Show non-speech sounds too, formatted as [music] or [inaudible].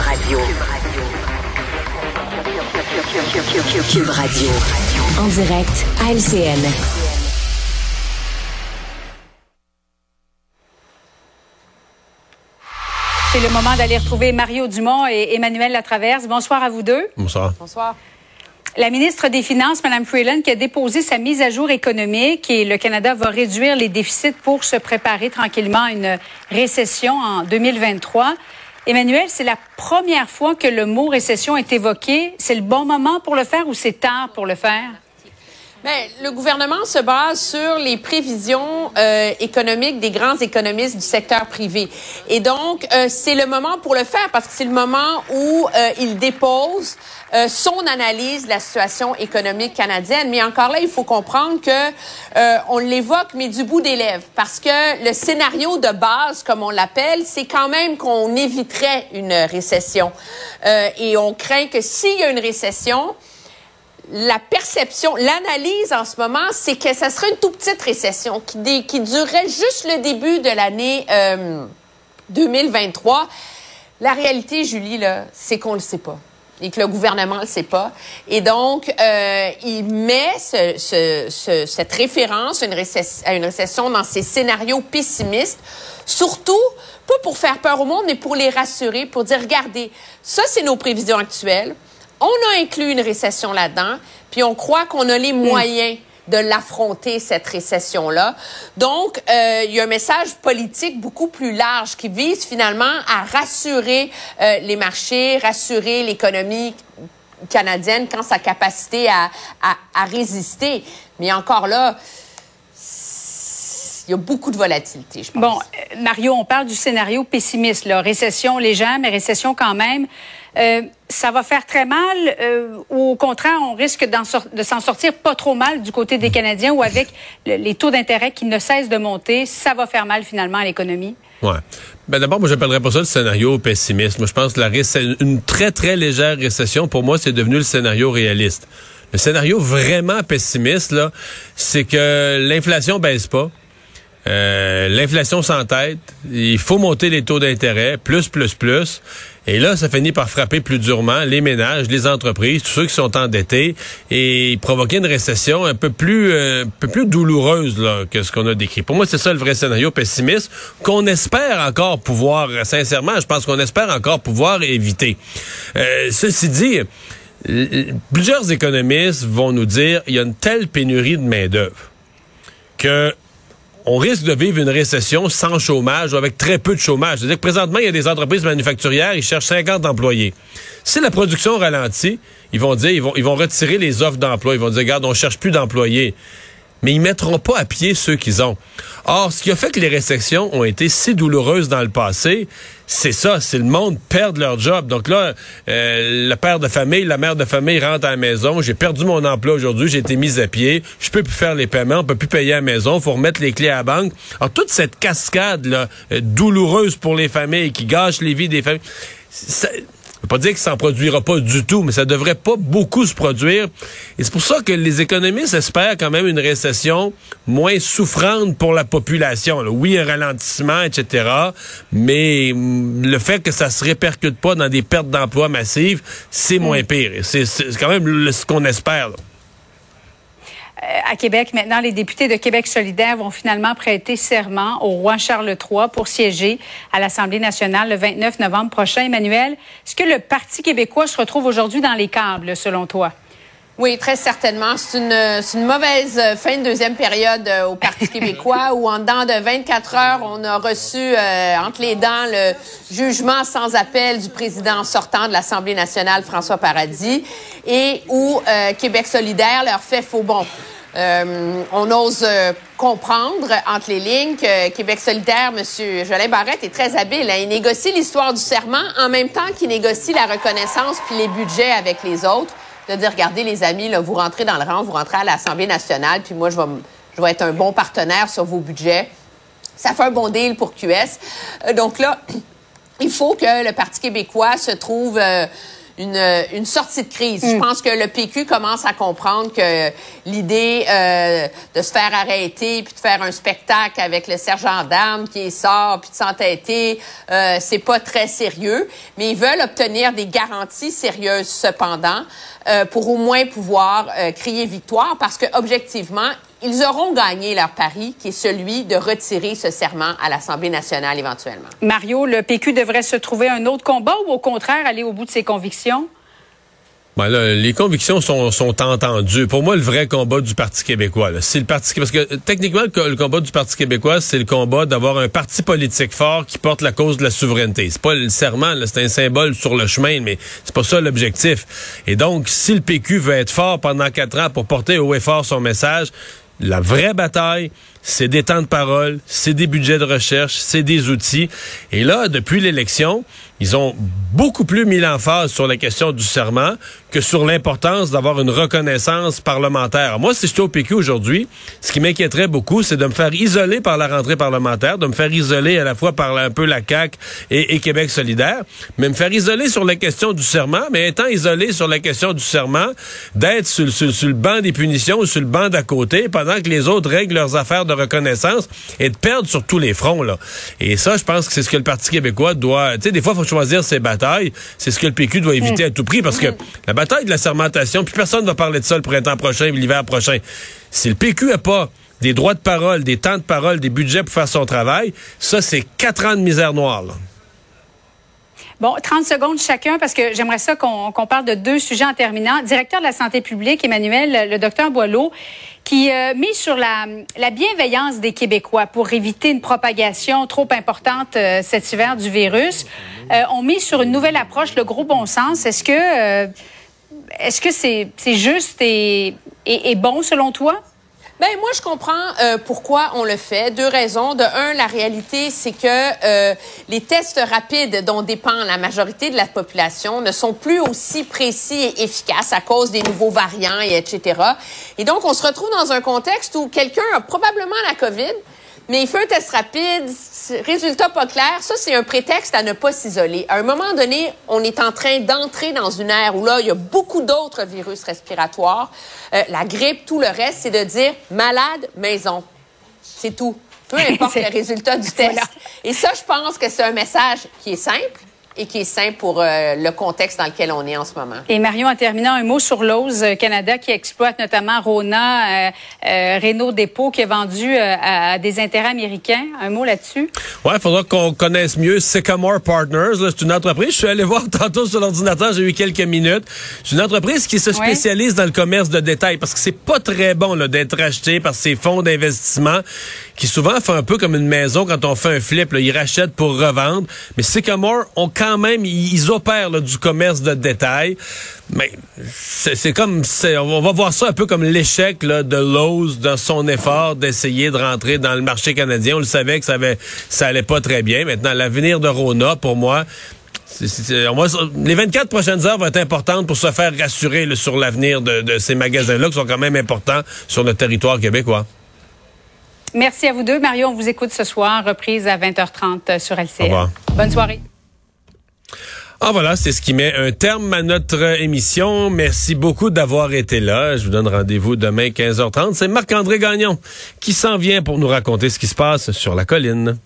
Radio. Cube Radio. En direct à LCN. C'est le moment d'aller retrouver Mario Dumont et Emmanuel Latraverse. Bonsoir à vous deux. Bonsoir. Bonsoir. La ministre des Finances, Mme Freeland, qui a déposé sa mise à jour économique et le Canada va réduire les déficits pour se préparer tranquillement à une récession en 2023. Emmanuel, c'est la première fois que le mot récession est évoqué. C'est le bon moment pour le faire ou c'est tard pour le faire? Bien, le gouvernement se base sur les prévisions euh, économiques des grands économistes du secteur privé. Et donc, euh, c'est le moment pour le faire parce que c'est le moment où euh, il dépose euh, son analyse de la situation économique canadienne. Mais encore là, il faut comprendre que euh, on l'évoque, mais du bout des lèvres, parce que le scénario de base, comme on l'appelle, c'est quand même qu'on éviterait une récession. Euh, et on craint que s'il y a une récession, la perception, l'analyse en ce moment, c'est que ça serait une toute petite récession qui, durerait juste le début de l'année euh, 2023. La réalité, Julie, là, c'est qu'on le sait pas et que le gouvernement ne le sait pas. Et donc, euh, il met ce, ce, ce, cette référence à une, à une récession dans ses scénarios pessimistes, surtout pas pour faire peur au monde, mais pour les rassurer, pour dire, regardez, ça, c'est nos prévisions actuelles. On a inclus une récession là-dedans, puis on croit qu'on a les moyens de l'affronter, cette récession-là. Donc, euh, il y a un message politique beaucoup plus large qui vise finalement à rassurer euh, les marchés, rassurer l'économie canadienne quant à sa capacité à, à, à résister. Mais encore là, il y a beaucoup de volatilité, je pense. Bon, euh, Mario, on parle du scénario pessimiste, là. Récession légère, mais récession quand même. Euh, ça va faire très mal euh, ou au contraire, on risque de s'en sortir pas trop mal du côté des Canadiens ou avec le, les taux d'intérêt qui ne cessent de monter, ça va faire mal finalement à l'économie? Ouais. Ben d'abord, moi, j'appellerais pas ça le scénario pessimiste. Moi, je pense que la une très, très légère récession, pour moi, c'est devenu le scénario réaliste. Le scénario vraiment pessimiste, là, c'est que l'inflation baisse pas. Euh, l'inflation s'entête, il faut monter les taux d'intérêt, plus, plus, plus. Et là, ça finit par frapper plus durement les ménages, les entreprises, tous ceux qui sont endettés et provoquer une récession un peu plus, euh, un peu plus douloureuse là, que ce qu'on a décrit. Pour moi, c'est ça le vrai scénario pessimiste qu'on espère encore pouvoir, sincèrement, je pense qu'on espère encore pouvoir éviter. Euh, ceci dit, plusieurs économistes vont nous dire il y a une telle pénurie de main-d'œuvre que on risque de vivre une récession sans chômage ou avec très peu de chômage. C'est-à-dire que présentement, il y a des entreprises manufacturières, ils cherchent 50 employés. Si la production ralentit, ils vont dire, ils vont, ils vont retirer les offres d'emploi. Ils vont dire, regarde, on cherche plus d'employés mais ils mettront pas à pied ceux qu'ils ont. Or, ce qui a fait que les récessions ont été si douloureuses dans le passé, c'est ça, c'est le monde perd leur job. Donc là, euh, le père de famille, la mère de famille rentre à la maison, j'ai perdu mon emploi aujourd'hui, j'ai été mis à pied, je peux plus faire les paiements, on peut plus payer à la maison, faut remettre les clés à la banque. Alors toute cette cascade là, euh, douloureuse pour les familles qui gâche les vies des familles, ça, je veux pas dire que ça n'en produira pas du tout, mais ça devrait pas beaucoup se produire. Et c'est pour ça que les économistes espèrent quand même une récession moins souffrante pour la population. Oui, un ralentissement, etc. Mais mm, le fait que ça se répercute pas dans des pertes d'emplois massives, c'est moins pire. C'est quand même ce qu'on espère. Là. Euh, à Québec, maintenant, les députés de Québec solidaire vont finalement prêter serment au roi Charles III pour siéger à l'Assemblée nationale le 29 novembre prochain. Emmanuel, est-ce que le Parti québécois se retrouve aujourd'hui dans les câbles, selon toi? Oui, très certainement. C'est une, une, mauvaise fin de deuxième période euh, au Parti [laughs] québécois où en dedans de 24 heures, on a reçu euh, entre les dents le jugement sans appel du président sortant de l'Assemblée nationale, François Paradis, et où euh, Québec solidaire leur fait faux bon. Euh, on ose euh, comprendre entre les lignes que Québec solidaire, M. Jolin Barrette, est très habile. Hein. Il négocie l'histoire du serment en même temps qu'il négocie la reconnaissance puis les budgets avec les autres de dire, regardez les amis, là, vous rentrez dans le rang, vous rentrez à l'Assemblée nationale, puis moi, je vais, être un bon partenaire sur vos budgets. Ça fait un bon deal pour QS. Euh, donc là, [clears throat] il faut que le Parti québécois se trouve... Euh, une, une sortie de crise. Je mm. pense que le PQ commence à comprendre que l'idée euh, de se faire arrêter puis de faire un spectacle avec le sergent d'armes qui sort puis de s'entêter, euh, c'est pas très sérieux. Mais ils veulent obtenir des garanties sérieuses cependant euh, pour au moins pouvoir euh, crier victoire parce que objectivement ils auront gagné leur pari, qui est celui de retirer ce serment à l'Assemblée nationale éventuellement. Mario, le PQ devrait se trouver un autre combat ou au contraire aller au bout de ses convictions? Ben les convictions sont, sont entendues. Pour moi, le vrai combat du Parti québécois, c'est le parti parce que techniquement, le, combat du Parti québécois, c'est le combat d'avoir un parti politique fort qui porte la cause de la souveraineté. C'est pas le serment, c'est un symbole sur le chemin, mais c'est pas ça l'objectif. Et donc, si le PQ veut être fort pendant quatre ans pour porter haut et fort son message, la vraie bataille, c'est des temps de parole, c'est des budgets de recherche, c'est des outils. Et là, depuis l'élection, ils ont beaucoup plus mis l'emphase sur la question du serment que sur l'importance d'avoir une reconnaissance parlementaire. Moi, si j'étais au PQ aujourd'hui, ce qui m'inquiéterait beaucoup, c'est de me faire isoler par la rentrée parlementaire, de me faire isoler à la fois par un peu la CAQ et, Québec solidaire, mais me faire isoler sur la question du serment, mais étant isolé sur la question du serment, d'être sur, sur, le banc des punitions ou sur le banc d'à côté pendant que les autres règlent leurs affaires de reconnaissance et de perdre sur tous les fronts. Là. Et ça, je pense que c'est ce que le Parti québécois doit... Tu sais, des fois, il faut choisir ses batailles. C'est ce que le PQ doit éviter à tout prix parce que la bataille de la sermentation, puis personne ne va parler de ça le printemps prochain, l'hiver prochain. Si le PQ n'a pas des droits de parole, des temps de parole, des budgets pour faire son travail, ça, c'est quatre ans de misère noire. Bon, 30 secondes chacun, parce que j'aimerais ça qu'on parle de deux sujets en terminant. Directeur de la santé publique, Emmanuel, le docteur Boileau, qui euh, met sur la, la, bienveillance des Québécois pour éviter une propagation trop importante euh, cet hiver du virus. Euh, on met sur une nouvelle approche le gros bon sens. Est-ce que euh, est-ce que c'est juste et, et bon selon toi? Ben moi je comprends euh, pourquoi on le fait. Deux raisons. De un, la réalité c'est que euh, les tests rapides dont dépend la majorité de la population ne sont plus aussi précis et efficaces à cause des nouveaux variants et etc. Et donc on se retrouve dans un contexte où quelqu'un a probablement la COVID, mais il fait un test rapide, résultat pas clair. Ça, c'est un prétexte à ne pas s'isoler. À un moment donné, on est en train d'entrer dans une ère où là, il y a beaucoup d'autres virus respiratoires. Euh, la grippe, tout le reste, c'est de dire malade, maison. C'est tout. Peu importe [laughs] le résultat du test. Et ça, je pense que c'est un message qui est simple, et qui est simple pour euh, le contexte dans lequel on est en ce moment. Et Marion, en terminant, un mot sur l'OSE Canada qui exploite notamment Rona, euh, euh Renault Dépôt qui est vendu euh, à, des intérêts américains. Un mot là-dessus? Ouais, il faudra qu'on connaisse mieux Sycamore Partners. C'est une entreprise, je suis allé [laughs] voir tantôt sur l'ordinateur, j'ai eu quelques minutes. C'est une entreprise qui se spécialise dans le commerce de détail parce que c'est pas très bon d'être acheté par ces fonds d'investissement qui souvent font un peu comme une maison quand on fait un flip. Là, ils rachètent pour revendre. Mais Sycamore ont quand même, ils, opèrent du commerce de détail. Mais c'est comme, on va voir ça un peu comme l'échec de Lowe's dans son effort d'essayer de rentrer dans le marché canadien. On le savait que ça, avait, allait pas très bien. Maintenant, l'avenir de Rona, pour moi, les 24 prochaines heures vont être importantes pour se faire rassurer sur l'avenir de, de ces magasins-là qui sont quand même importants sur le territoire québécois. Merci à vous deux. Mario, on vous écoute ce soir, reprise à 20h30 sur LCN. Bonne soirée. Ah voilà, c'est ce qui met un terme à notre émission. Merci beaucoup d'avoir été là. Je vous donne rendez-vous demain 15h30. C'est Marc-André Gagnon qui s'en vient pour nous raconter ce qui se passe sur la colline.